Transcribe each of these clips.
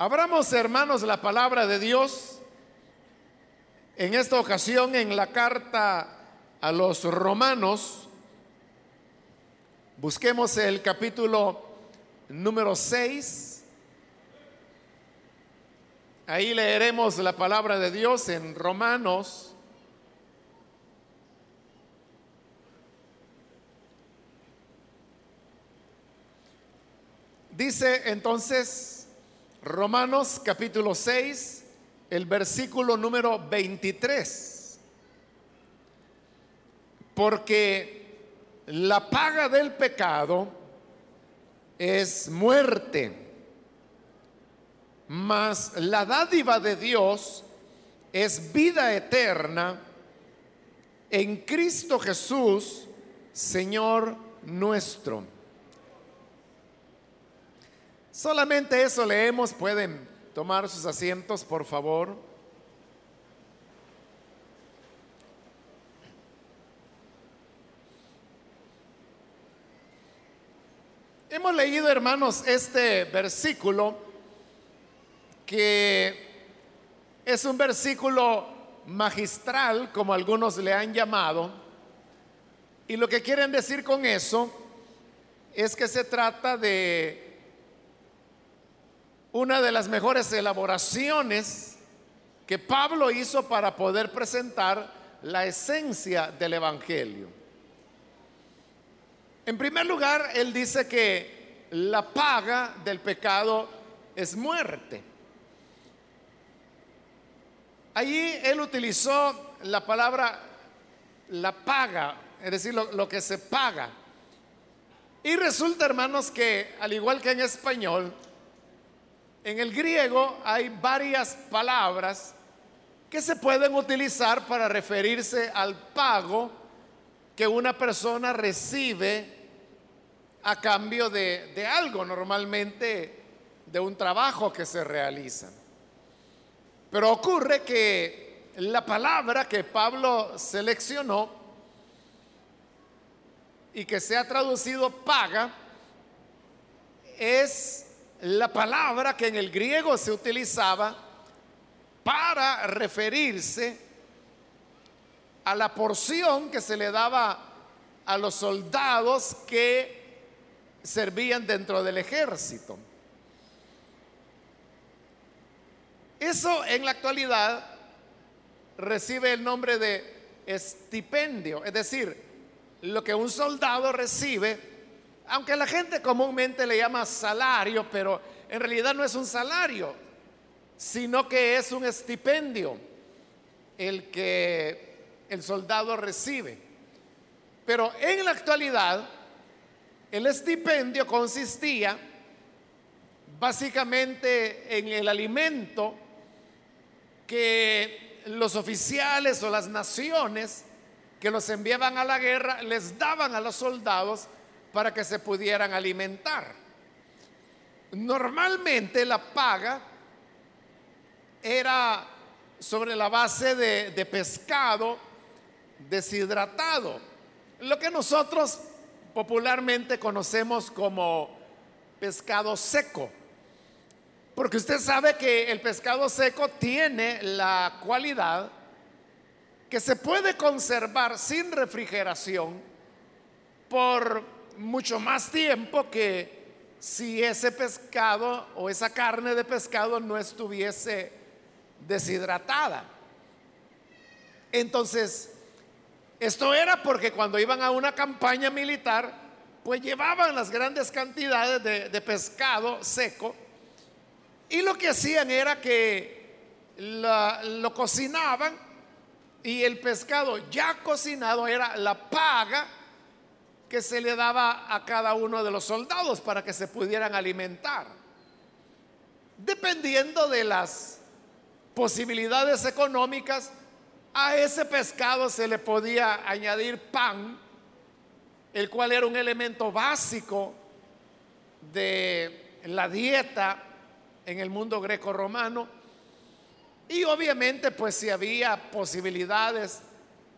Abramos, hermanos, la palabra de Dios en esta ocasión en la carta a los romanos. Busquemos el capítulo número 6. Ahí leeremos la palabra de Dios en Romanos. Dice entonces Romanos capítulo 6, el versículo número 23. Porque la paga del pecado es muerte, mas la dádiva de Dios es vida eterna en Cristo Jesús, Señor nuestro. Solamente eso leemos. Pueden tomar sus asientos, por favor. Hemos leído, hermanos, este versículo que es un versículo magistral, como algunos le han llamado. Y lo que quieren decir con eso es que se trata de una de las mejores elaboraciones que Pablo hizo para poder presentar la esencia del Evangelio. En primer lugar, él dice que la paga del pecado es muerte. Allí él utilizó la palabra la paga, es decir, lo, que se paga. Y resulta, hermanos, que al igual que en español, en el griego hay varias palabras que se pueden utilizar para referirse al pago que una persona recibe a cambio de, algo, normalmente de un trabajo que se realiza. Pero ocurre que la palabra que Pablo seleccionó y que se ha traducido paga es la palabra que en el griego se utilizaba para referirse a la porción que se le daba a los soldados que servían dentro del ejército. Eso en la actualidad recibe el nombre de estipendio, es decir, lo que un soldado recibe aunque la gente comúnmente le llama salario, pero en realidad no es un salario, sino que es un estipendio el que el soldado recibe. Pero en la actualidad, el estipendio consistía básicamente en el alimento que los oficiales o las naciones que los enviaban a la guerra les daban a los soldados para que se pudieran alimentar. Normalmente la paga era sobre la base de, pescado deshidratado, lo que nosotros popularmente conocemos como pescado seco. Porque usted sabe que el pescado seco tiene la cualidad que se puede conservar sin refrigeración por mucho más tiempo que si ese pescado o esa carne de pescado no estuviese deshidratada. Entonces, esto era porque cuando iban a una campaña militar, pues llevaban las grandes cantidades de, pescado seco y lo que hacían era que lo cocinaban y el pescado ya cocinado era la paga que se le daba a cada uno de los soldados para que se pudieran alimentar. Dependiendo de las posibilidades económicas, a ese pescado se le podía añadir pan, el cual era un elemento básico de la dieta en el mundo greco-romano. Y obviamente, pues si había posibilidades,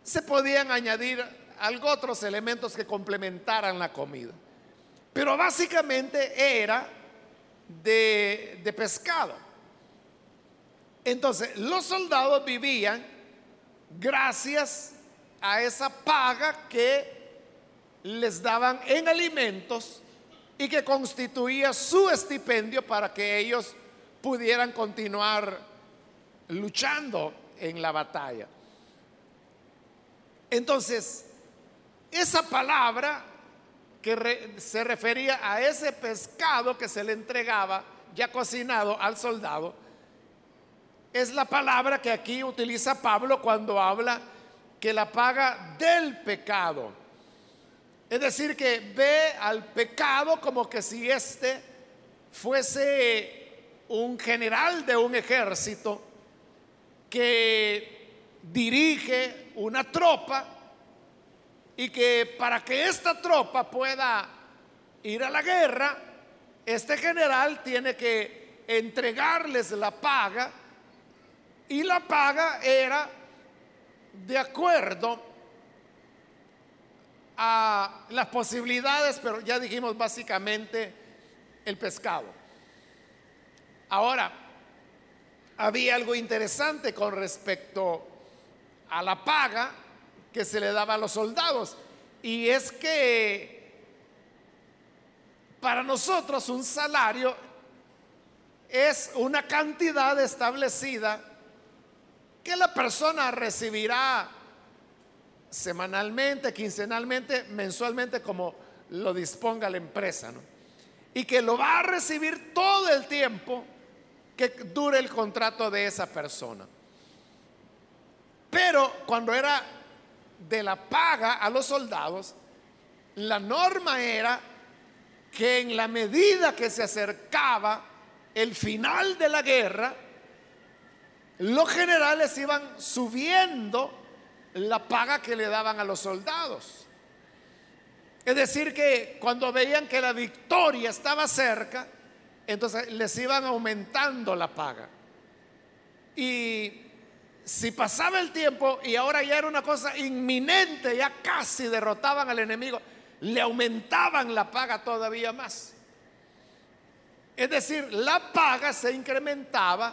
se podían añadir algo otros elementos que complementaran la comida. Pero básicamente era de, de pescado. Entonces, los soldados vivían gracias a esa paga que les daban en alimentos y que constituía su estipendio para que ellos pudieran continuar luchando en la batalla. Entonces, esa palabra que se refería a ese pescado que se le entregaba ya cocinado al soldado, es la palabra que aquí utiliza Pablo cuando habla que la paga del pecado. Es decir, que ve al pecado como que si éste fuese un general de un ejército que dirige una tropa y que para que esta tropa pueda ir a la guerra, este general tiene que entregarles la paga y la paga era de acuerdo a las posibilidades, pero ya dijimos básicamente el pescado. Ahora, había algo interesante con respecto a la paga que se le daba a los soldados. Y es que para nosotros un salario es una cantidad establecida que la persona recibirá semanalmente, quincenalmente, mensualmente, como lo disponga la empresa. Y que lo va a recibir todo el tiempo que dure el contrato de esa persona. Pero cuando era de la paga a los soldados, la norma era que en la medida que se acercaba el final de la guerra, los generales iban subiendo la paga que le daban a los soldados. Es decir, que cuando veían que la victoria estaba cerca, entonces les iban aumentando la paga. Y si pasaba el tiempo y ahora ya era una cosa inminente, ya casi derrotaban al enemigo, le aumentaban la paga todavía más. Es decir, la paga se incrementaba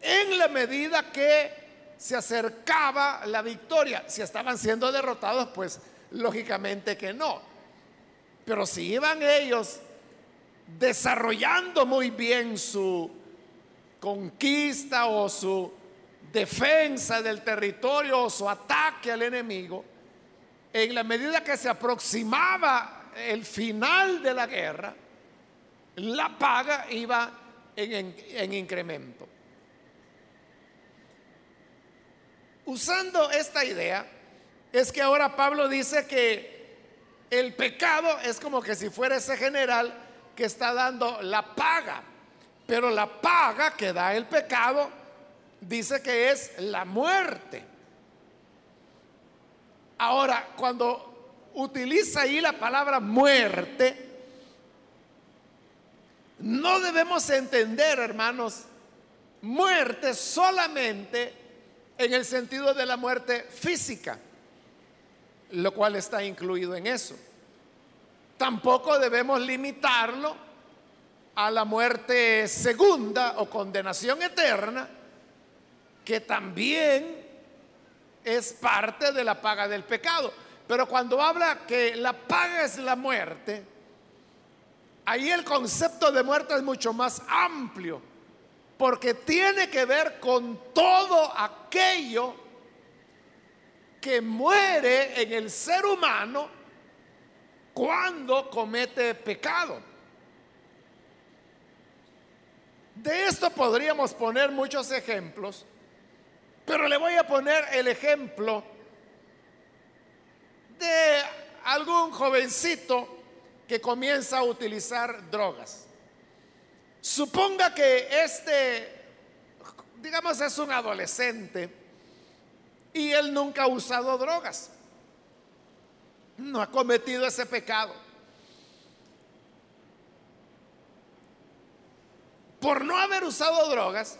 en la medida que se acercaba la victoria. Si estaban siendo derrotados, pues lógicamente que no. Pero si iban ellos desarrollando muy bien su conquista o su defensa del territorio o su ataque al enemigo, en la medida que se aproximaba el final de la guerra, la paga iba en, incremento. Usando esta idea, es que ahora Pablo dice que el pecado es como que si fuera ese general que está dando la paga. Pero la paga que da el pecado dice que es la muerte. Ahora, cuando utiliza ahí la palabra muerte, no debemos entender, hermanos, muerte solamente en el sentido de la muerte física, lo cual está incluido en eso. Tampoco debemos limitarlo a la muerte segunda o condenación eterna, que también es parte de la paga del pecado. Pero cuando habla que la paga es la muerte, ahí el concepto de muerte es mucho más amplio, porque tiene que ver con todo aquello que muere en el ser humano cuando comete pecado. De esto podríamos poner muchos ejemplos, pero le voy a poner el ejemplo de algún jovencito que comienza a utilizar drogas. Suponga que este, digamos, es un adolescente y él nunca ha usado drogas no ha cometido ese pecado. Por no haber usado drogas,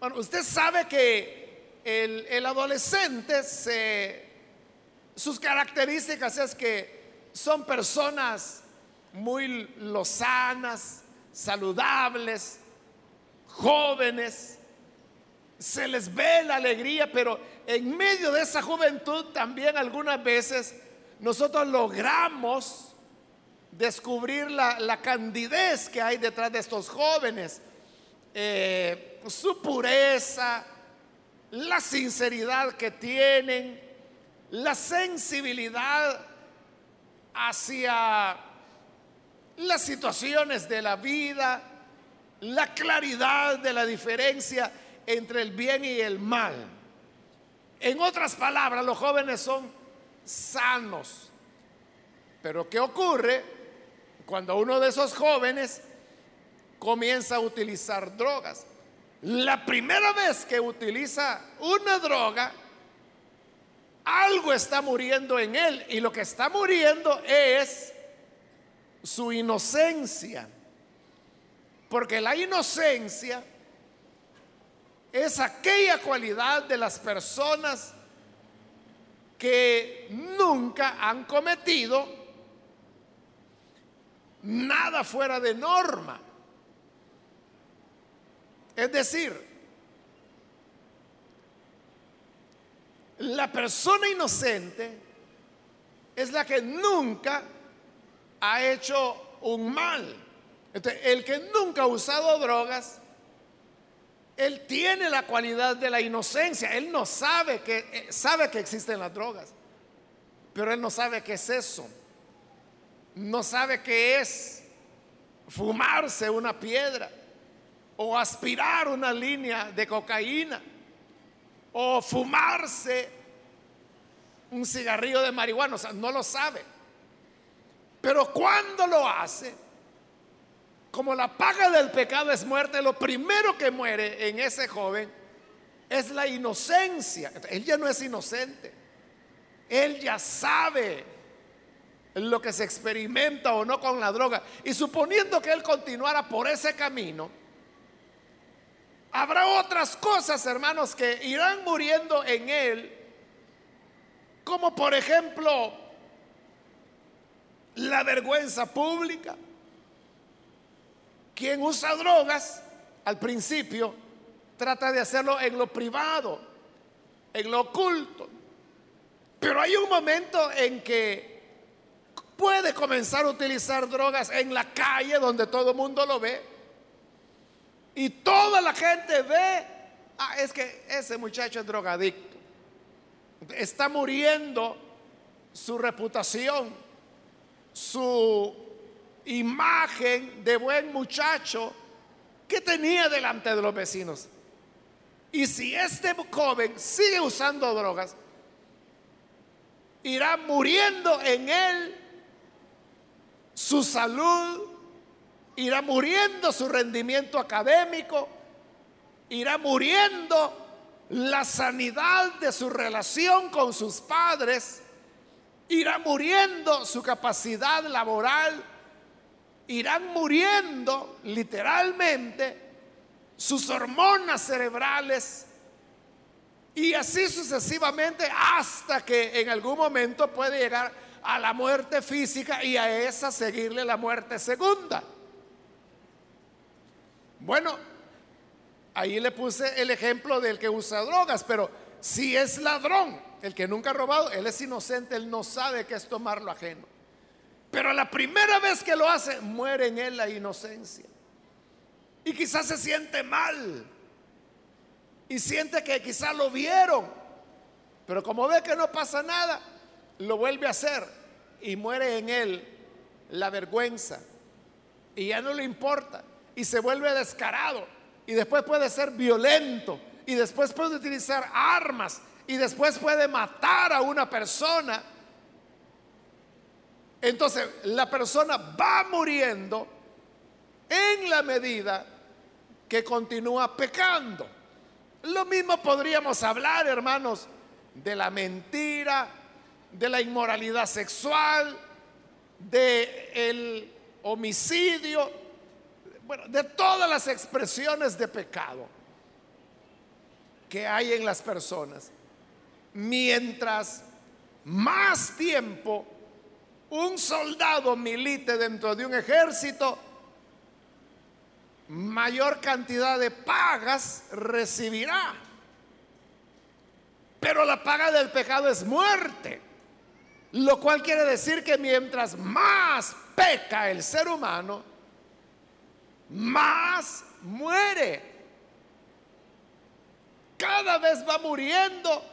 bueno, usted sabe que el, adolescente, sus características es que son personas muy lozanas, saludables, jóvenes, se les ve la alegría, pero en medio de esa juventud también algunas veces nosotros logramos descubrir la, candidez que hay detrás de estos jóvenes, eh, su pureza, la sinceridad que tienen, la sensibilidad hacia las situaciones de la vida, la claridad de la diferencia entre el bien y el mal. En otras palabras, los jóvenes son sanos. Pero ¿qué ocurre cuando uno de esos jóvenes comienza a utilizar drogas? La primera vez que utiliza una droga, algo está muriendo en él y lo que está muriendo es su inocencia. Porque la inocencia es aquella cualidad de las personas que nunca han cometido nada fuera de norma. Es decir, la persona inocente es la que nunca ha hecho un mal. el que nunca ha usado drogas él tiene la cualidad de la inocencia. Él no sabe que eh, sabe que existen las drogas, pero él no sabe qué es eso. No sabe qué es fumarse una piedra o aspirar una línea de cocaína o fumarse un cigarrillo de marihuana, o sea, no lo sabe. Pero cuando lo hace, como la paga del pecado es muerte, lo primero que muere en ese joven es la inocencia. Él ya no es inocente. Él ya sabe lo que se experimenta o no con la droga. Y suponiendo que él continuara por ese camino, habrá otras cosas, hermanos, que irán muriendo en él, como por ejemplo la vergüenza pública quien usa drogas al principio trata de hacerlo en lo privado, en lo oculto. Pero hay un momento en que puede comenzar a utilizar drogas en la calle donde todo el mundo lo ve. Y toda la gente ve, ah, es que ese muchacho es drogadicto. Está muriendo su reputación, su imagen de buen muchacho que tenía delante de los vecinos. Y si este joven sigue usando drogas, irá muriendo en él su salud, irá muriendo su rendimiento académico, irá muriendo la sanidad de su relación con sus padres, irá muriendo su capacidad laboral, irán muriendo literalmente sus hormonas cerebrales y así sucesivamente hasta que en algún momento puede llegar a la muerte física y a esa seguirle la muerte segunda. Bueno, ahí le puse el ejemplo del que usa drogas, pero si es ladrón, el que nunca ha robado, él es inocente, él no sabe qué es tomar lo ajeno. Pero la primera vez que lo hace, muere en él la inocencia. Y quizás se siente mal. Y siente que quizás lo vieron. Pero como ve que no pasa nada, lo vuelve a hacer. Y muere en él la vergüenza. Y ya no le importa. Y se vuelve descarado. Y después puede ser violento. Y después puede utilizar armas. Y después puede matar a una persona entonces la persona va muriendo en la medida que continúa pecando. Lo mismo podríamos hablar, hermanos, de la mentira, de la inmoralidad sexual, de el homicidio, bueno, de todas las expresiones de pecado que hay en las personas. Mientras más tiempo un soldado milite dentro de un ejército, mayor cantidad de pagas recibirá. Pero la paga del pecado es muerte. Lo cual quiere decir que mientras más peca el ser humano, más muere. Cada vez va muriendo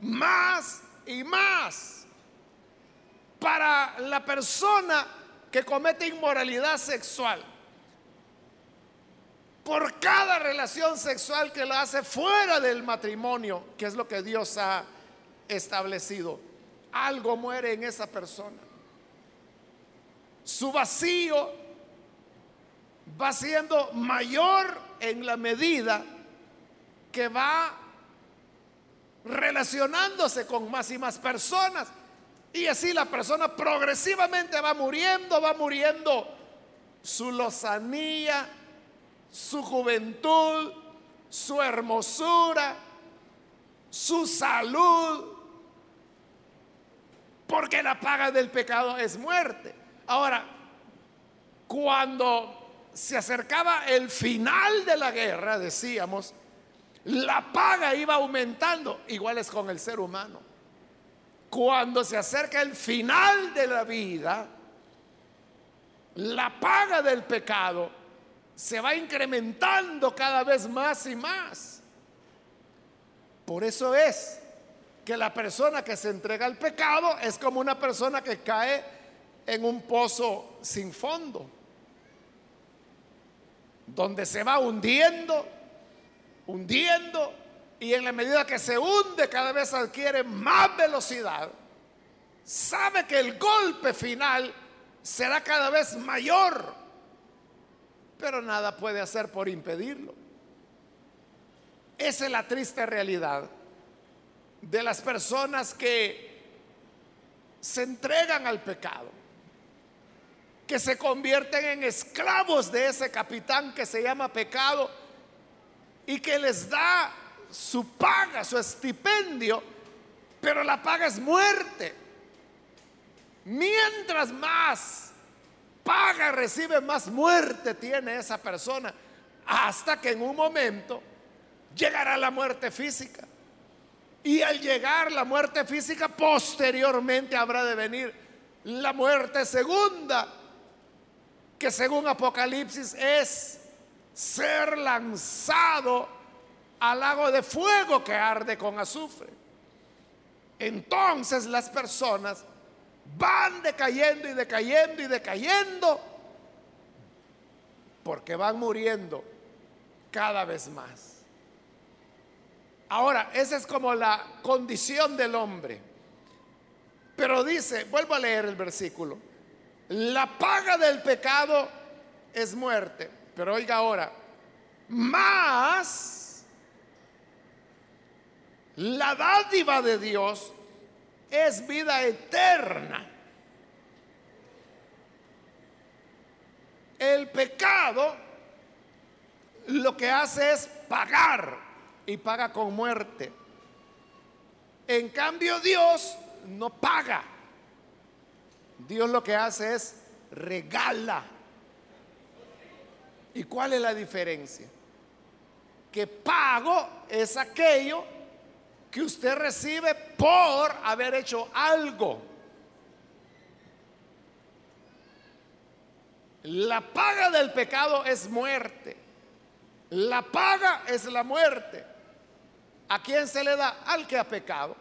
más y más. Para la persona que comete inmoralidad sexual, por cada relación sexual que lo hace fuera del matrimonio, que es lo que Dios ha establecido, algo muere en esa persona. Su vacío va siendo mayor en la medida que va relacionándose con más y más personas. Y así la persona progresivamente va muriendo, va muriendo su lozanía, su juventud, su hermosura, su salud, porque la paga del pecado es muerte. Ahora, cuando se acercaba el final de la guerra, decíamos, la paga iba aumentando, igual es con el ser humano. Cuando se acerca el final de la vida, la paga del pecado se va incrementando cada vez más y más. Por eso es que la persona que se entrega al pecado es como una persona que cae en un pozo sin fondo, donde se va hundiendo, hundiendo, y en la medida que se hunde cada vez adquiere más velocidad, sabe que el golpe final será cada vez mayor, pero nada puede hacer por impedirlo. Esa es la triste realidad de las personas que se entregan al pecado, que se convierten en esclavos de ese capitán que se llama pecado y que les da su paga, su estipendio, pero la paga es muerte. Mientras más paga recibe, más muerte tiene esa persona, hasta que en un momento llegará la muerte física. Y al llegar la muerte física, posteriormente habrá de venir la muerte segunda, que según Apocalipsis es ser lanzado al lago de fuego que arde con azufre. Entonces las personas van decayendo y decayendo y decayendo porque van muriendo cada vez más. Ahora, esa es como la condición del hombre. Pero dice, vuelvo a leer el versículo, la paga del pecado es muerte. Pero oiga ahora, más la dádiva de Dios es vida eterna. El pecado lo que hace es pagar y paga con muerte. En cambio Dios no paga. Dios lo que hace es regala. ¿Y cuál es la diferencia? Que pago es aquello que usted recibe por haber hecho algo. La paga del pecado es muerte. La paga es la muerte. ¿A quién se le da? Al que ha pecado.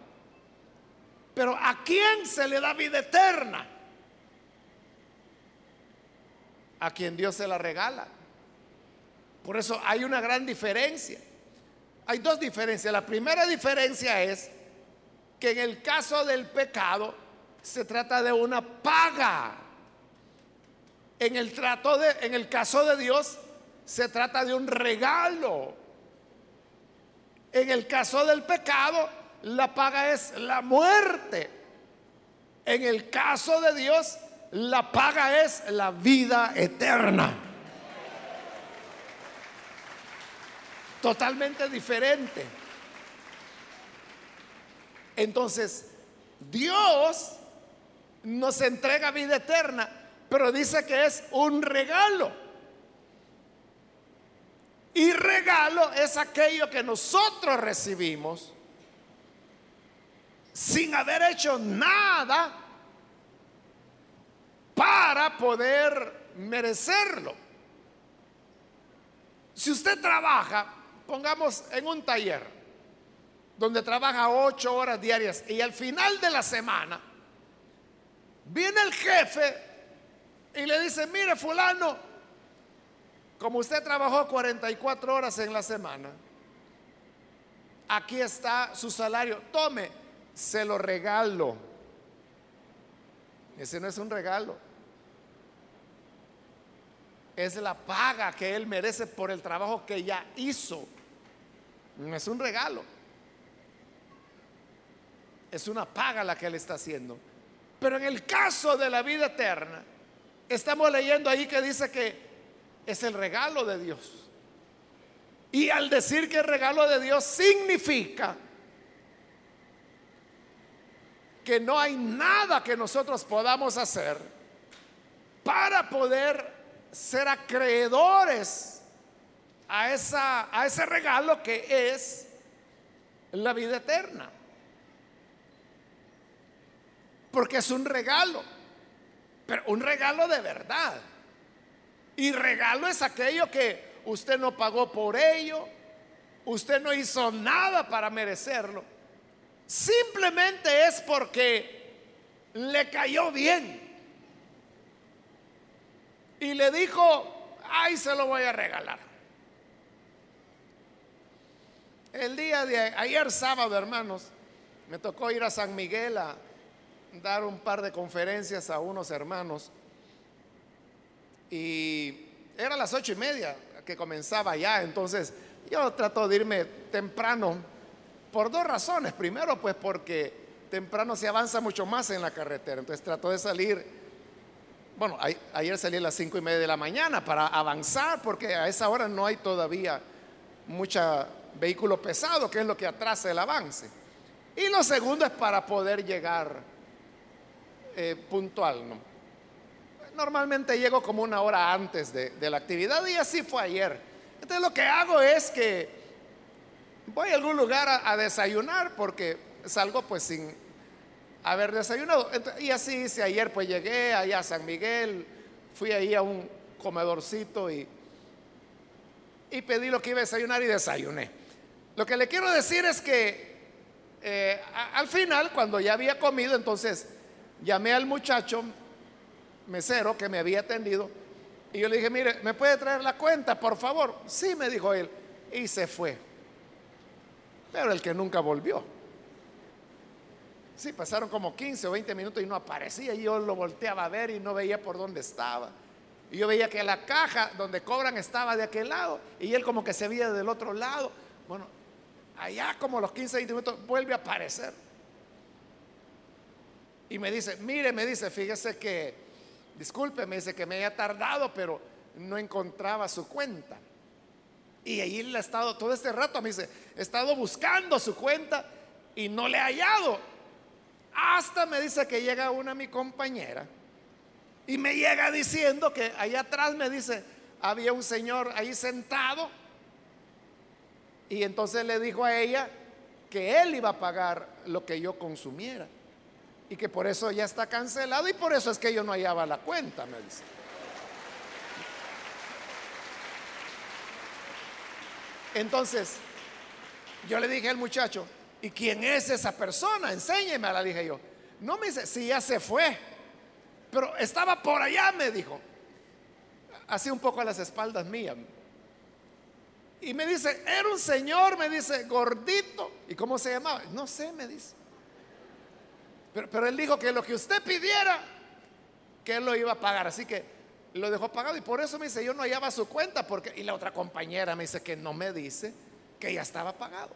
Pero ¿a quién se le da vida eterna? A quien Dios se la regala. Por eso hay una gran diferencia. Hay dos diferencias. La primera diferencia es que en el caso del pecado se trata de una paga. En el de en el caso de Dios se trata de un regalo. En el caso del pecado, la paga es la muerte. En el caso de Dios, la paga es la vida eterna. Totalmente diferente. Entonces, Dios nos entrega vida eterna, pero dice que es un regalo. Y regalo es aquello que nosotros recibimos sin haber hecho nada para poder merecerlo. Si usted trabaja, pongamos en un taller, donde trabaja ocho horas diarias y al final de la semana, viene el jefe y le dice, mire fulano, como usted trabajó 44 horas en la semana, aquí está su salario, tome, se lo regalo. Ese no es un regalo. Es la paga que él merece por el trabajo que ya hizo. No es un regalo. Es una paga la que él está haciendo. Pero en el caso de la vida eterna, estamos leyendo ahí que dice que es el regalo de Dios. Y al decir que el regalo de Dios significa que no hay nada que nosotros podamos hacer para poder ser acreedores a, esa, a ese regalo que es la vida eterna. Porque es un regalo, pero un regalo de verdad. Y regalo es aquello que usted no pagó por ello, usted no hizo nada para merecerlo. Simplemente es porque le cayó bien. Y le dijo, ay, se lo voy a regalar. El día de ayer sábado, hermanos, me tocó ir a San Miguel a dar un par de conferencias a unos hermanos y era las ocho y media que comenzaba ya, entonces yo trato de irme temprano por dos razones. Primero, pues porque temprano se avanza mucho más en la carretera, entonces trato de salir, bueno, ayer salí a las cinco y media de la mañana para avanzar, porque a esa hora no hay todavía mucha vehículo pesado, que es lo que atrasa el avance. Y lo segundo es para poder llegar eh, puntual, ¿no? Normalmente llego como una hora antes de, la actividad y así fue ayer. Entonces lo que hago es que voy a algún lugar a, desayunar porque salgo pues sin haber desayunado. y así hice ayer, pues llegué allá a San Miguel, fui ahí a un comedorcito y, y pedí lo que iba a desayunar y desayuné. Lo que le quiero decir es que eh, al final, cuando ya había comido, entonces llamé al muchacho, mesero que me había atendido y yo le dije, mire, ¿me puede traer la cuenta, por favor? Sí, me dijo él. Y se fue. Pero el que nunca volvió. Sí, pasaron como 15 o 20 minutos y no aparecía. Y yo lo volteaba a ver y no veía por dónde estaba. Y yo veía que la caja donde cobran estaba de aquel lado. Y él como que se veía del otro lado. Bueno, allá como los 15, 20 minutos vuelve a aparecer. Y me dice, mire, me dice, fíjese que disculpe, me dice que me haya tardado, pero no encontraba su cuenta. Y ahí le ha estado todo este rato, me dice, he estado buscando su cuenta y no le he hallado. Hasta me dice que llega una mi compañera y me llega diciendo que allá atrás me dice, había un señor ahí sentado y entonces le dijo a ella que él iba a pagar lo que yo consumiera y que por eso ya está cancelado y por eso es que yo no hallaba la cuenta, me dice. Entonces, yo le dije al muchacho, ¿y quién es esa persona? Enséñeme, la dije yo. No me dice, si ya se fue, pero estaba por allá, me dijo. Así un poco a las espaldas mías. Y me dice, era un señor, me dice, gordito. ¿Y cómo se llamaba? No sé, me dice. Pero, él dijo que lo que usted pidiera, que él lo iba a pagar. Así que lo dejó pagado. Y por eso me dice, yo no hallaba su cuenta. Porque, y la otra compañera me dice que no me dice que ya estaba pagado.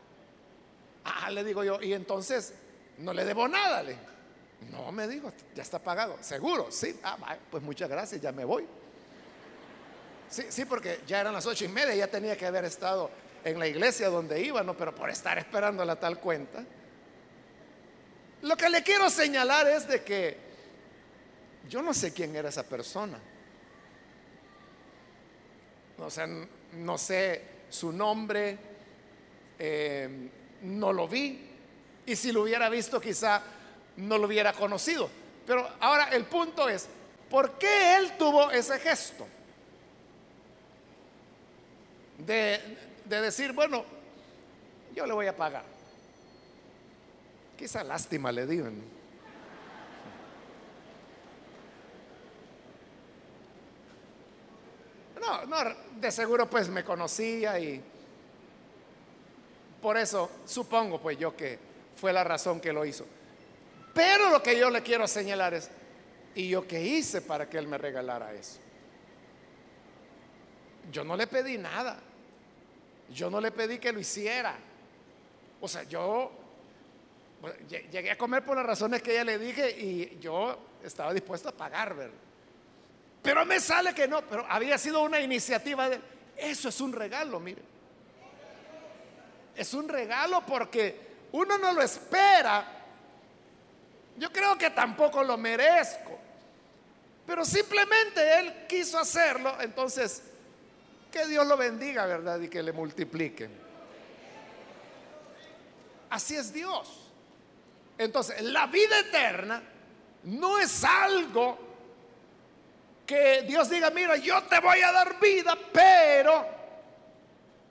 Ah, le digo yo, y entonces no le debo nada. Le no, me dijo, ya está pagado. ¿Seguro? Sí. Ah, pues muchas gracias, ya me voy. Sí, sí, porque ya eran las ocho y media, ya tenía que haber estado en la iglesia donde iba, ¿no? Pero por estar esperando la tal cuenta. Lo que le quiero señalar es de que yo no sé quién era esa persona. O sea, no sé su nombre, eh, no lo vi, Y si lo hubiera visto, quizá no lo hubiera conocido. Pero ahora el punto es, ¿por qué él tuvo ese gesto? De, de decir, bueno, yo le voy a pagar. Quizá lástima le digan. No, no, de seguro pues me conocía y por eso supongo pues yo que fue la razón que lo hizo. Pero lo que yo le quiero señalar es, ¿y yo qué hice para que él me regalara eso? Yo no le pedí nada. Yo no le pedí que lo hiciera. O sea, yo llegué a comer por las razones que ella le dije y yo estaba dispuesto a pagar, ¿verdad? Pero me sale que no, pero había sido una iniciativa de... Eso es un regalo, mire. Es un regalo porque uno no lo espera. Yo creo que tampoco lo merezco. Pero simplemente él quiso hacerlo. Entonces, que Dios lo bendiga, ¿verdad? Y que le multiplique. Así es Dios. Entonces, la vida eterna no es algo que Dios diga, mira, yo te voy a dar vida, pero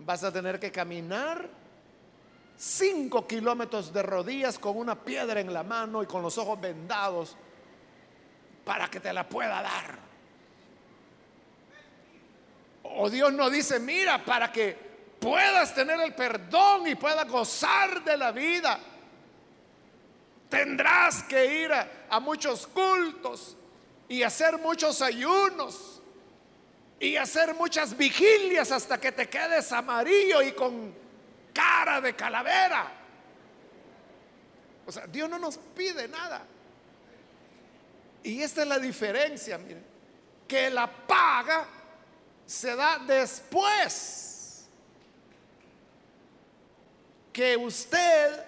vas a tener que caminar cinco kilómetros de rodillas con una piedra en la mano y con los ojos vendados para que te la pueda dar. O Dios no dice, mira, para que puedas tener el perdón y puedas gozar de la vida, tendrás que ir a, a muchos cultos y hacer muchos ayunos y hacer muchas vigilias hasta que te quedes amarillo y con cara de calavera. O sea, Dios no nos pide nada. Y esta es la diferencia, miren, que la paga se da después que usted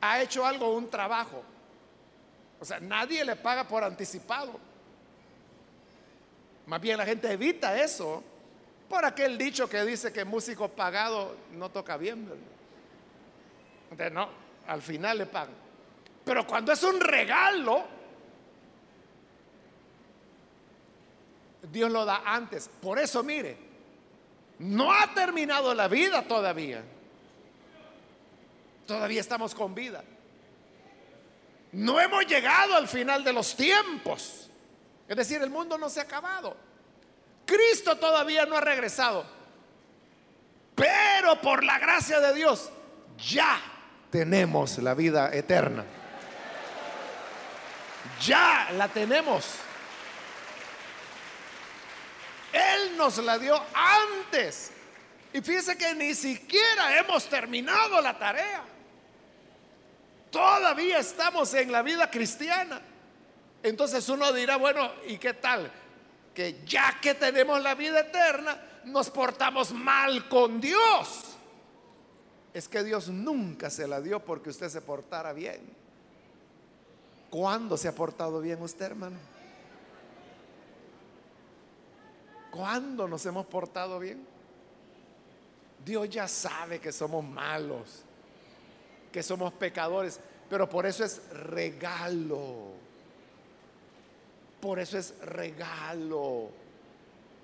ha hecho algo, un trabajo. O sea, nadie le paga por anticipado. Más bien la gente evita eso por aquel dicho que dice que músico pagado no toca bien. No, al final le pagan. Pero cuando es un regalo, Dios lo da antes. Por eso, mire, no ha terminado la vida todavía. Todavía estamos con vida. No hemos llegado al final de los tiempos. Es decir, el mundo no se ha acabado. Cristo todavía no ha regresado. Pero por la gracia de Dios ya tenemos la vida eterna. Ya la tenemos. Él nos la dio antes. Y fíjese que ni siquiera hemos terminado la tarea. Todavía estamos en la vida cristiana. Entonces uno dirá, bueno, ¿y qué tal? Que ya que tenemos la vida eterna, nos portamos mal con Dios. Es que Dios nunca se la dio porque usted se portara bien. ¿Cuándo se ha portado bien usted, hermano? ¿Cuándo nos hemos portado bien? Dios ya sabe que somos malos que somos pecadores, pero por eso es regalo. Por eso es regalo.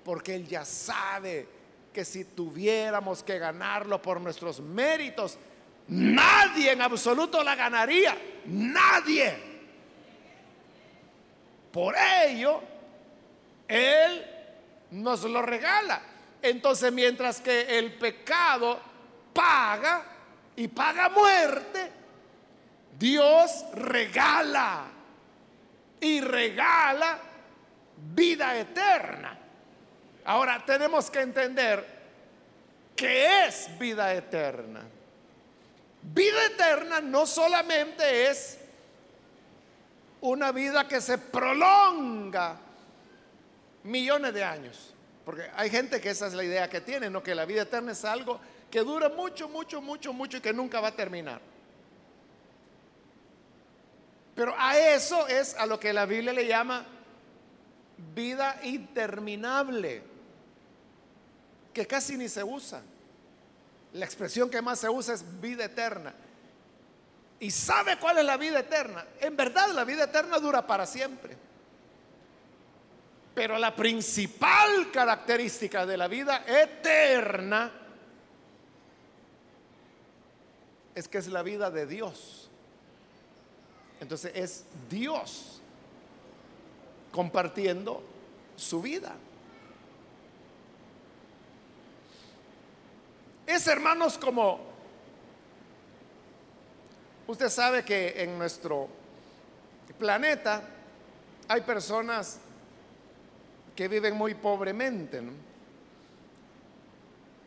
Porque Él ya sabe que si tuviéramos que ganarlo por nuestros méritos, nadie en absoluto la ganaría. Nadie. Por ello, Él nos lo regala. Entonces, mientras que el pecado paga, y paga muerte, Dios regala y regala vida eterna. Ahora tenemos que entender qué es vida eterna. Vida eterna no solamente es una vida que se prolonga millones de años, porque hay gente que esa es la idea que tiene, no que la vida eterna es algo que dura mucho, mucho, mucho, mucho y que nunca va a terminar. Pero a eso es a lo que la Biblia le llama vida interminable, que casi ni se usa. La expresión que más se usa es vida eterna. y sabe cuál es la vida eterna, en verdad la vida eterna dura para siempre. Pero la principal característica de la vida eterna es que es la vida de Dios. Entonces es Dios compartiendo su vida. Es hermanos como usted sabe que en nuestro planeta hay personas que viven muy pobremente.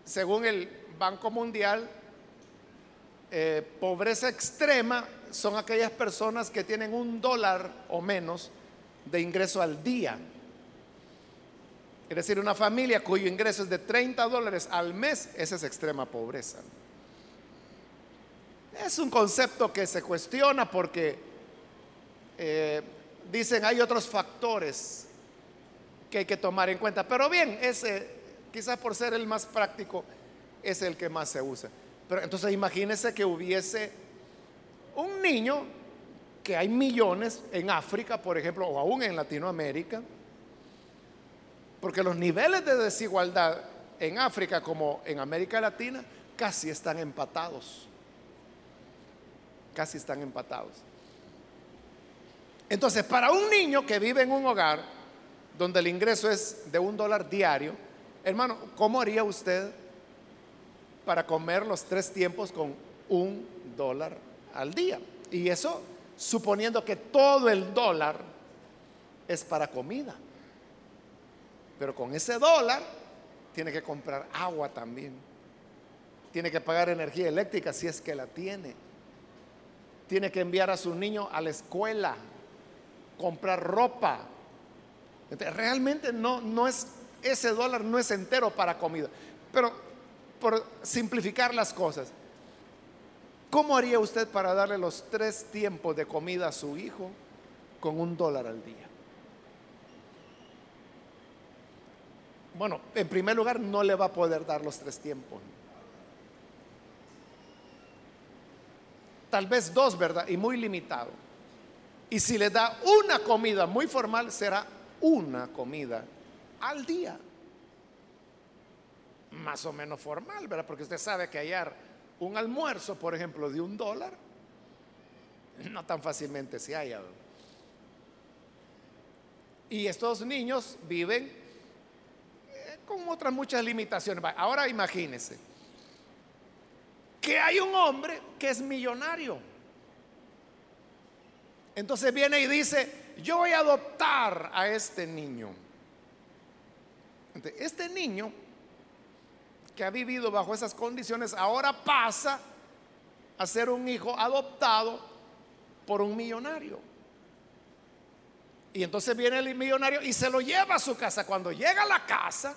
Según el Banco Mundial, eh, pobreza extrema son aquellas personas que tienen un dólar o menos de ingreso al día. Es decir, una familia cuyo ingreso es de 30 dólares al mes, esa es extrema pobreza. Es un concepto que se cuestiona porque eh, dicen hay otros factores que hay que tomar en cuenta. Pero bien, ese, quizás por ser el más práctico, es el que más se usa. Pero entonces imagínese que hubiese un niño, que hay millones en África, por ejemplo, o aún en Latinoamérica, porque los niveles de desigualdad en África como en América Latina casi están empatados. Casi están empatados. Entonces, para un niño que vive en un hogar donde el ingreso es de un dólar diario, hermano, ¿cómo haría usted para comer los tres tiempos con un dólar al día? Y eso suponiendo que todo el dólar es para comida. Pero con ese dólar tiene que comprar agua también. Tiene que pagar energía eléctrica si es que la tiene. Tiene que enviar a su niño a la escuela, comprar ropa. realmente no, no es, ese dólar no es entero para comida. Pero por simplificar las cosas, ¿cómo haría usted para darle los tres tiempos de comida a su hijo con un dólar al día? Bueno, en primer lugar, no le va a poder dar los tres tiempos. Tal vez dos, ¿verdad? Y muy limitado. Y si le da una comida muy formal, será una comida al día. Más o menos formal, ¿verdad? Porque usted sabe que hallar un almuerzo, por ejemplo, de un dólar, no tan fácilmente se halla. Y estos niños viven con otras muchas limitaciones. Ahora imagínense que hay un hombre que es millonario. Entonces viene y dice, yo voy a adoptar a este niño. Este niño que ha vivido bajo esas condiciones ahora pasa a ser un hijo adoptado por un millonario. Y entonces viene el millonario y se lo lleva a su casa. Cuando llega a la casa,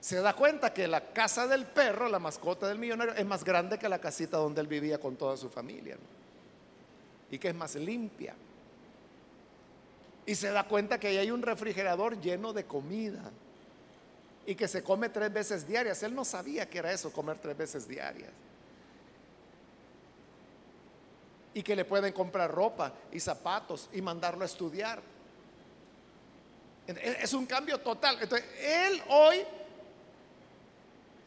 se da cuenta que la casa del perro, la mascota del millonario, es más grande que la casita donde él vivía con toda su familia. Y que es más limpia. Y se da cuenta que ahí hay un refrigerador lleno de comida. Y que se come tres veces diarias. Él no sabía que era eso, comer tres veces diarias. Y que le pueden comprar ropa y zapatos y mandarlo a estudiar. Es un cambio total. Entonces, él hoy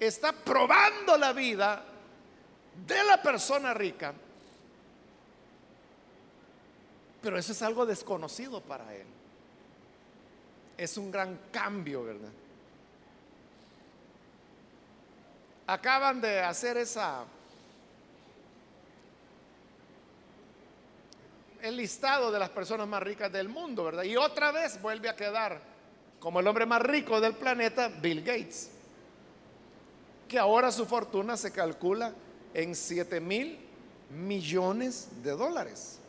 está probando la vida de la persona rica, pero eso es algo desconocido para él. Es un gran cambio, ¿verdad? Acaban de hacer esa el listado de las personas más ricas del mundo, ¿verdad? Y otra vez vuelve a quedar como el hombre más rico del planeta, Bill Gates que ahora su fortuna se calcula en 7 mil millones de dólares.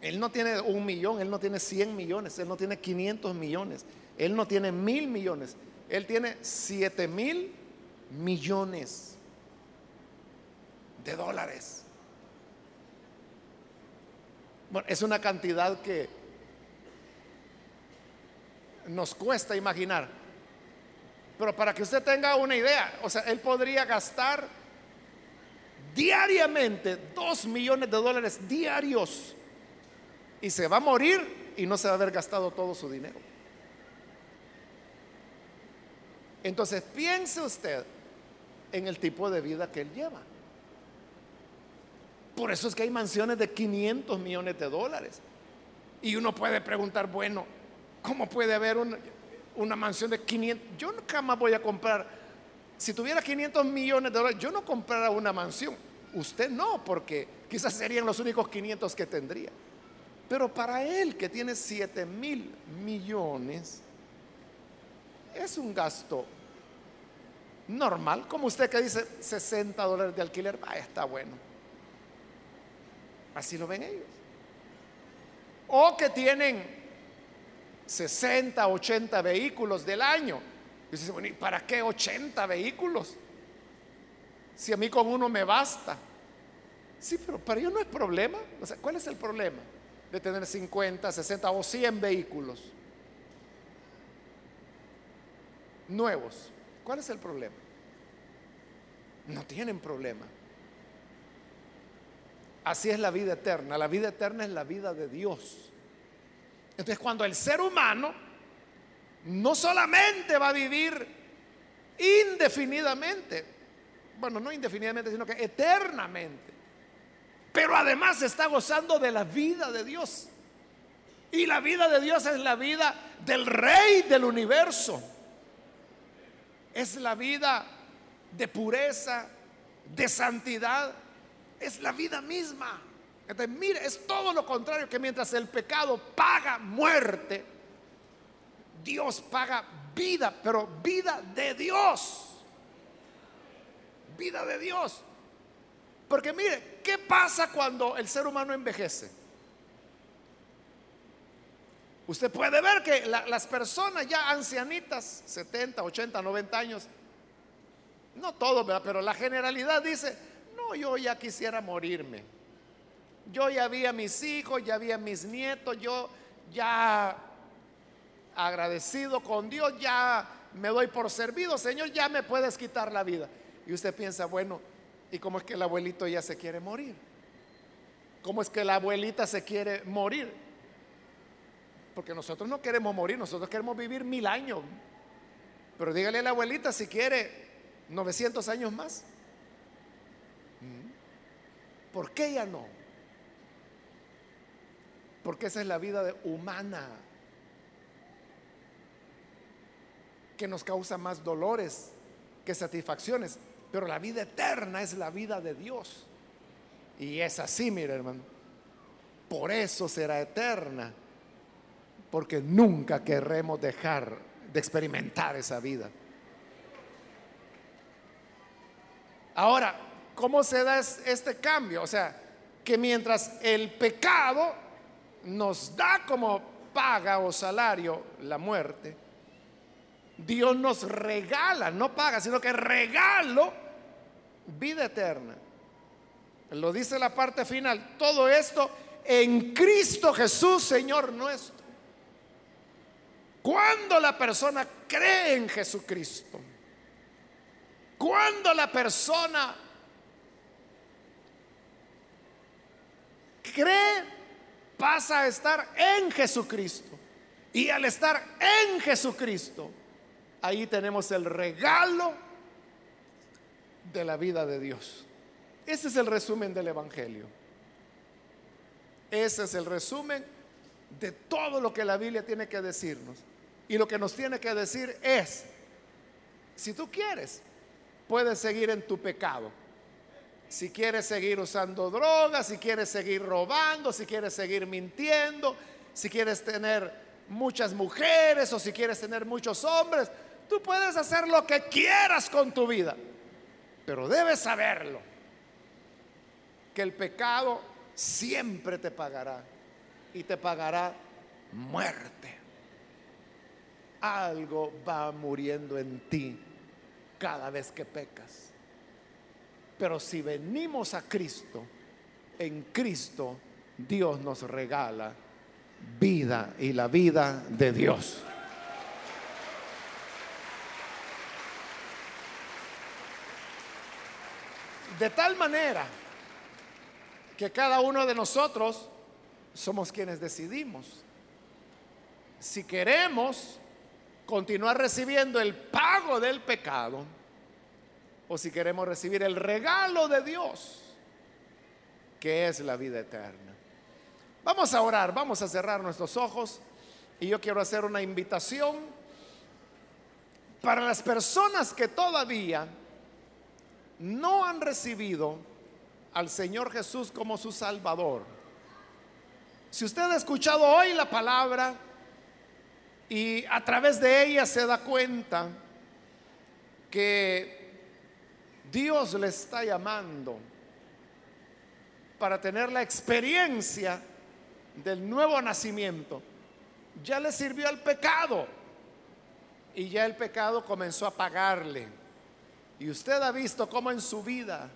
Él no tiene un millón, él no tiene 100 millones, él no tiene 500 millones, él no tiene mil millones, él tiene 7 mil millones de dólares. Bueno, es una cantidad que nos cuesta imaginar. Pero para que usted tenga una idea, o sea, él podría gastar diariamente 2 millones de dólares diarios y se va a morir y no se va a haber gastado todo su dinero. Entonces piense usted en el tipo de vida que él lleva. Por eso es que hay mansiones de 500 millones de dólares. Y uno puede preguntar, bueno, ¿cómo puede haber una, mansión de 500? Yo nunca más voy a comprar, si tuviera 500 millones de dólares, yo no comprara una mansión. Usted no, porque quizás serían los únicos 500 que tendría. Pero para él, que tiene 7 mil millones, es un gasto normal, como usted que dice 60 dólares de alquiler, vaya, está bueno. Así lo ven ellos. O que tienen 60, 80 vehículos del año. Y dice, bueno, ¿y para qué 80 vehículos? Si a mí con uno me basta. Sí, pero para ellos no es problema. O sea, ¿cuál es el problema de tener 50, 60 o 100 vehículos nuevos? ¿Cuál es el problema? No tienen problema. Así es la vida eterna. La vida eterna es la vida de Dios. Entonces cuando el ser humano no solamente va a vivir indefinidamente, bueno, no indefinidamente, sino que eternamente, pero además está gozando de la vida de Dios. Y la vida de Dios es la vida del rey del universo. Es la vida de pureza, de santidad, es la vida misma. Mire, es todo lo contrario que mientras el pecado paga muerte, Dios paga vida, pero vida de Dios. Vida de Dios. Porque mire, ¿qué pasa cuando el ser humano envejece? Usted puede ver que las personas ya ancianitas, 70, 80, 90 años, no todos, pero la generalidad dice, no, yo ya quisiera morirme. Yo ya había mis hijos, ya había mis nietos, yo ya agradecido con Dios, ya me doy por servido, Señor, ya me puedes quitar la vida. Y usted piensa, bueno, ¿y cómo es que el abuelito ya se quiere morir? ¿Cómo es que la abuelita se quiere morir? Porque nosotros no queremos morir, nosotros queremos vivir mil años. Pero dígale a la abuelita si quiere 900 años más. ¿Mm? ¿Por qué ya no? Porque esa es la vida humana que nos causa más dolores que satisfacciones. Pero la vida eterna es la vida de Dios. Y es así, mire hermano. Por eso será eterna. Porque nunca querremos dejar de experimentar esa vida. Ahora, ¿cómo se da este cambio? O sea, que mientras el pecado nos da como paga o salario la muerte, Dios nos regala, no paga, sino que regalo vida eterna. Lo dice la parte final, todo esto en Cristo Jesús, Señor nuestro. Cuando la persona cree en Jesucristo, cuando la persona cree, pasa a estar en Jesucristo. Y al estar en Jesucristo, ahí tenemos el regalo de la vida de Dios. Ese es el resumen del Evangelio. Ese es el resumen de todo lo que la Biblia tiene que decirnos. Y lo que nos tiene que decir es, si tú quieres, puedes seguir en tu pecado. Si quieres seguir usando drogas, si quieres seguir robando, si quieres seguir mintiendo, si quieres tener muchas mujeres o si quieres tener muchos hombres, tú puedes hacer lo que quieras con tu vida. Pero debes saberlo, que el pecado siempre te pagará y te pagará muerte. Algo va muriendo en ti cada vez que pecas. Pero si venimos a Cristo, en Cristo Dios nos regala vida y la vida de Dios. De tal manera que cada uno de nosotros somos quienes decidimos si queremos continuar recibiendo el pago del pecado o si queremos recibir el regalo de Dios, que es la vida eterna. Vamos a orar, vamos a cerrar nuestros ojos y yo quiero hacer una invitación para las personas que todavía no han recibido al Señor Jesús como su Salvador. Si usted ha escuchado hoy la palabra y a través de ella se da cuenta que Dios le está llamando para tener la experiencia del nuevo nacimiento. Ya le sirvió al pecado y ya el pecado comenzó a pagarle. Y usted ha visto cómo en su vida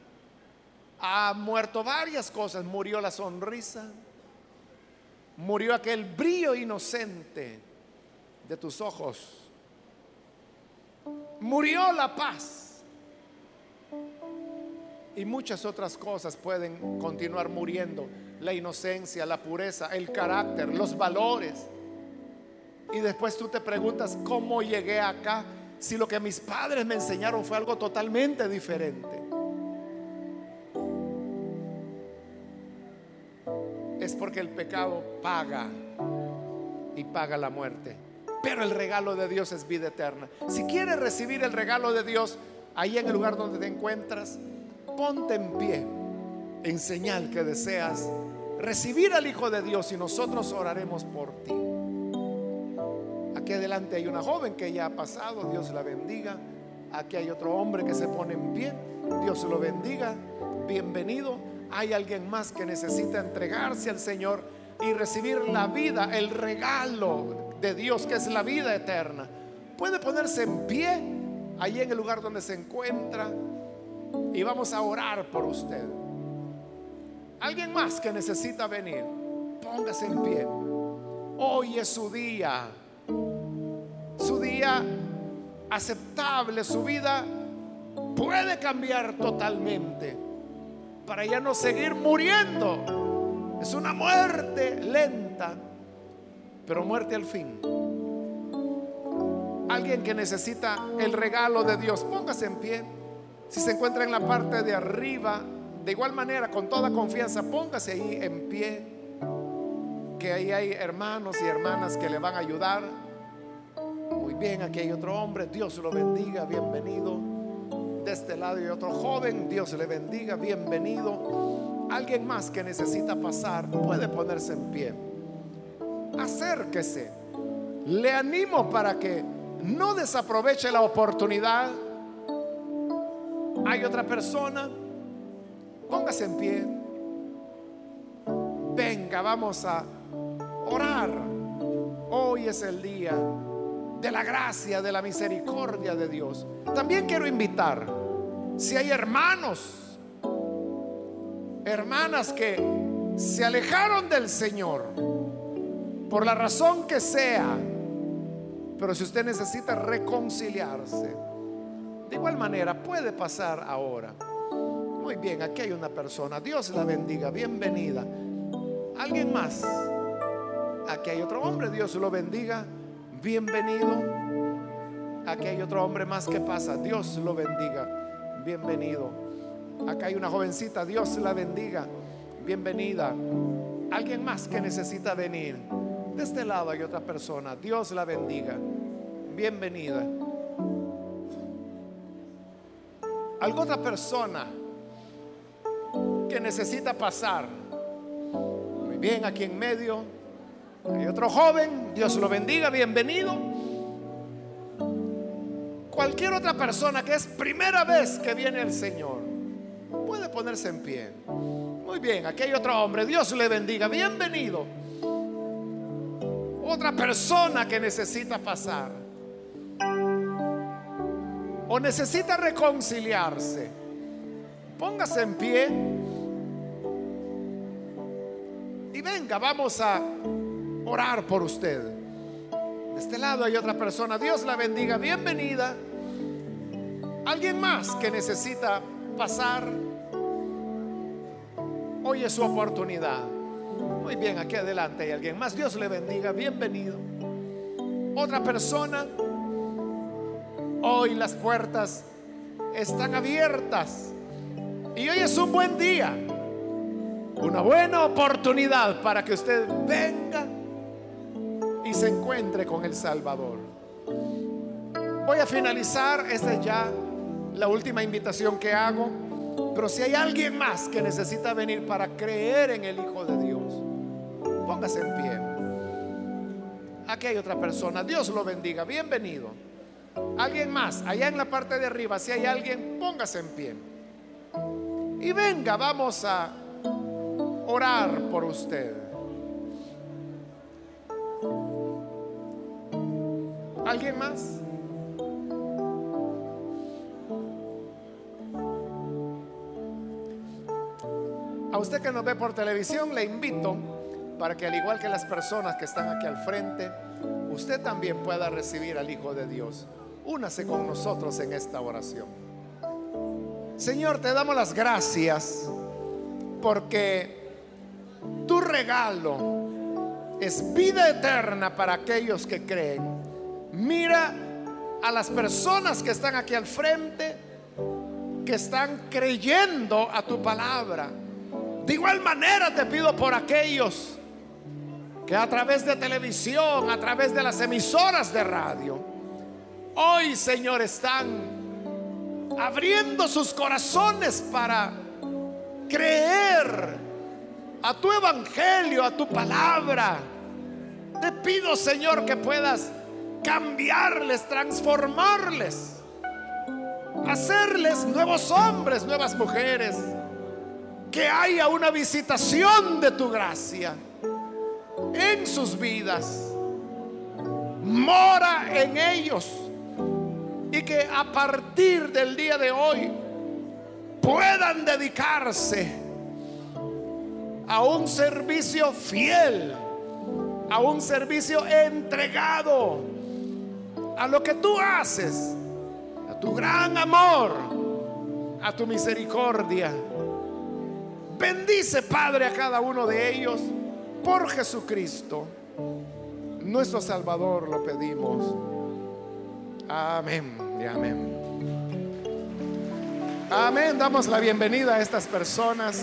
ha muerto varias cosas. Murió la sonrisa, murió aquel brillo inocente de tus ojos, murió la paz y muchas otras cosas pueden continuar muriendo. La inocencia, la pureza, el carácter, los valores. Y después tú te preguntas, ¿cómo llegué acá? Si lo que mis padres me enseñaron fue algo totalmente diferente. Es porque el pecado paga y paga la muerte. Pero el regalo de Dios es vida eterna. Si quieres recibir el regalo de Dios, ahí en el lugar donde te encuentras, ponte en pie en señal que deseas recibir al Hijo de Dios y nosotros oraremos por ti. Aquí adelante hay una joven que ya ha pasado, Dios la bendiga. Aquí hay otro hombre que se pone en pie, Dios lo bendiga, bienvenido. Hay alguien más que necesita entregarse al Señor y recibir la vida, el regalo Dios que es la vida eterna. Puede ponerse en pie allí en el lugar donde se encuentra y vamos a orar por usted. Alguien más que necesita venir, póngase en pie. Hoy es su día, su día aceptable, su vida puede cambiar totalmente para ya no seguir muriendo. Es una muerte lenta, pero muerte al fin. Alguien que necesita el regalo de Dios, póngase en pie. Si se encuentra en la parte de arriba, de igual manera, con toda confianza, póngase ahí en pie, que ahí hay hermanos y hermanas que le van a ayudar. Muy bien, aquí hay otro hombre, Dios lo bendiga, bienvenido. De este lado hay otro joven, Dios le bendiga, bienvenido. Alguien más que necesita pasar, puede ponerse en pie. Acérquese. Le animo para que no desaproveche la oportunidad hay otra persona. Póngase en pie. Venga, vamos a orar. Hoy es el día de la gracia, de la misericordia de Dios. También quiero invitar, si hay hermanos, hermanas que se alejaron del Señor, por la razón que sea, pero si usted necesita reconciliarse, de igual manera, puede pasar ahora. Muy bien, aquí hay una persona. Dios la bendiga. Bienvenida. ¿Alguien más? Aquí hay otro hombre. Dios lo bendiga. Bienvenido. Aquí hay otro hombre más que pasa. Dios lo bendiga. Bienvenido. Acá hay una jovencita. Dios la bendiga. Bienvenida. Alguien más que necesita venir. De este lado hay otra persona. Dios la bendiga. Bienvenida. alguna otra persona que necesita pasar. Muy bien, aquí en medio hay otro joven, Dios lo bendiga, bienvenido. Cualquier otra persona que es primera vez que viene el Señor puede ponerse en pie. Muy bien, aquí hay otro hombre, Dios le bendiga, bienvenido. Otra persona que necesita pasar o necesita reconciliarse, póngase en pie y venga, vamos a orar por usted. De este lado hay otra persona, Dios la bendiga, bienvenida. Alguien más que necesita pasar, Hoy es su oportunidad. Muy bien, aquí adelante hay alguien más. Dios le bendiga. Bienvenido. Otra persona. Hoy las puertas están abiertas. Y hoy es un buen día. Una buena oportunidad para que usted venga y se encuentre con el Salvador. Voy a finalizar. Esta es ya la última invitación que hago. Pero si hay alguien más que necesita venir para creer en el Hijo de Dios, póngase en pie. Aquí hay otra persona. Dios lo bendiga. Bienvenido. Alguien más, allá en la parte de arriba, si hay alguien, póngase en pie. Y venga, vamos a orar por usted. ¿Alguien más? A usted que nos ve por televisión, le invito para que al igual que las personas que están aquí al frente, usted también pueda recibir al Hijo de Dios. Únase con nosotros en esta oración. Señor, te damos las gracias porque tu regalo es vida eterna para aquellos que creen. Mira a las personas que están aquí al frente, que están creyendo a tu palabra. De igual manera te pido por aquellos que a través de televisión, a través de las emisoras de radio, hoy, Señor, están abriendo sus corazones para creer a tu evangelio, a tu palabra. Te pido, Señor, que puedas cambiarles, transformarles, hacerles nuevos hombres, nuevas mujeres, que haya una visitación de tu gracia en sus vidas. Mora en ellos. Y que a partir del día de hoy puedan dedicarse a un servicio fiel, a un servicio entregado a lo que tú haces, a tu gran amor, a tu misericordia. Bendice, Padre, a cada uno de ellos por Jesucristo, nuestro Salvador, lo pedimos. Amén y amén. Amén. Damos la bienvenida a estas personas.